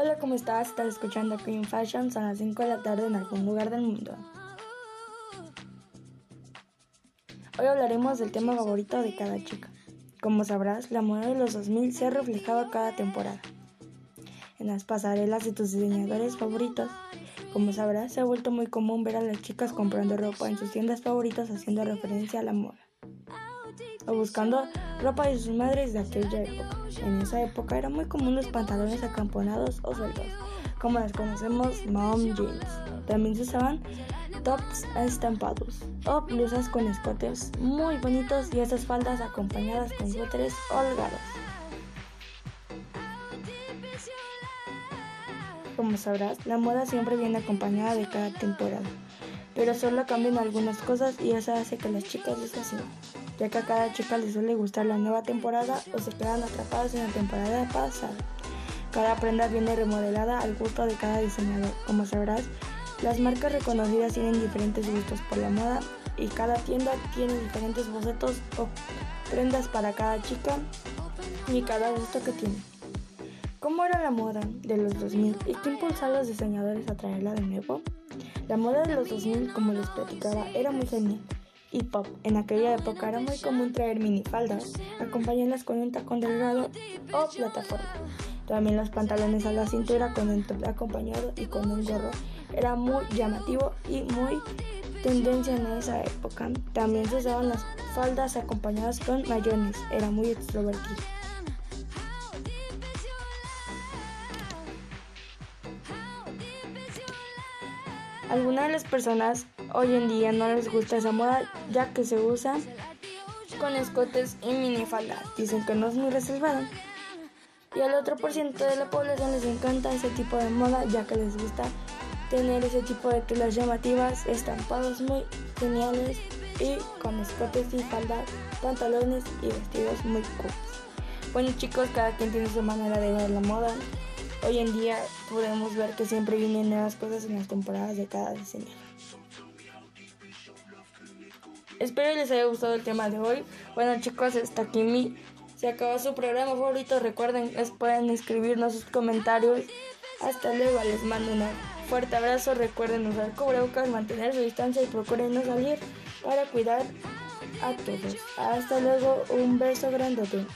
Hola, ¿cómo estás? Estás escuchando Queen Fashion, son las 5 de la tarde en algún lugar del mundo. Hoy hablaremos del tema favorito de cada chica. Como sabrás, la moda de los 2000 se ha reflejado cada temporada. En las pasarelas de tus diseñadores favoritos, como sabrás, se ha vuelto muy común ver a las chicas comprando ropa en sus tiendas favoritas haciendo referencia a la moda. O buscando ropa de sus madres de aquella época. En esa época era muy común los pantalones acamponados o sueltos, como las conocemos mom jeans. También se usaban tops estampados o blusas con escotes muy bonitos y esas faldas acompañadas con suéteres holgados. Como sabrás, la moda siempre viene acompañada de cada temporada, pero solo cambian algunas cosas y eso hace que las chicas les fascinen, ya que a cada chica le suele gustar la nueva temporada o se quedan atrapadas en la temporada pasada. Cada prenda viene remodelada al gusto de cada diseñador. Como sabrás, las marcas reconocidas tienen diferentes gustos por la moda y cada tienda tiene diferentes bocetos o prendas para cada chica y cada gusto que tiene. ¿Cómo era la moda de los 2000 y qué impulsó a los diseñadores a traerla de nuevo? La moda de los 2000, como les platicaba, era muy genial y pop. En aquella época era muy común traer minifaldas, acompañarlas con un tacón delgado o plataforma. También los pantalones a la cintura con un top acompañado y con un gorro. Era muy llamativo y muy tendencia en esa época. También se usaban las faldas acompañadas con mayones. Era muy extrovertido. Algunas de las personas hoy en día no les gusta esa moda ya que se usa con escotes y minifalda. Dicen que no es muy reservado. Y al otro por ciento de la población les encanta ese tipo de moda ya que les gusta tener ese tipo de telas llamativas, estampados muy geniales y con escotes y faldas, pantalones y vestidos muy cool. Bueno chicos, cada quien tiene su manera de ver la moda. Hoy en día podemos ver que siempre vienen nuevas cosas en las temporadas de cada diseño. Espero les haya gustado el tema de hoy. Bueno chicos, hasta aquí mi... Se acabó su programa favorito. Recuerden, les pueden escribirnos sus comentarios. Hasta luego, les mando un fuerte abrazo. Recuerden usar cubrebocas, mantener su distancia y procuren no salir para cuidar a todos. Hasta luego, un beso grandote.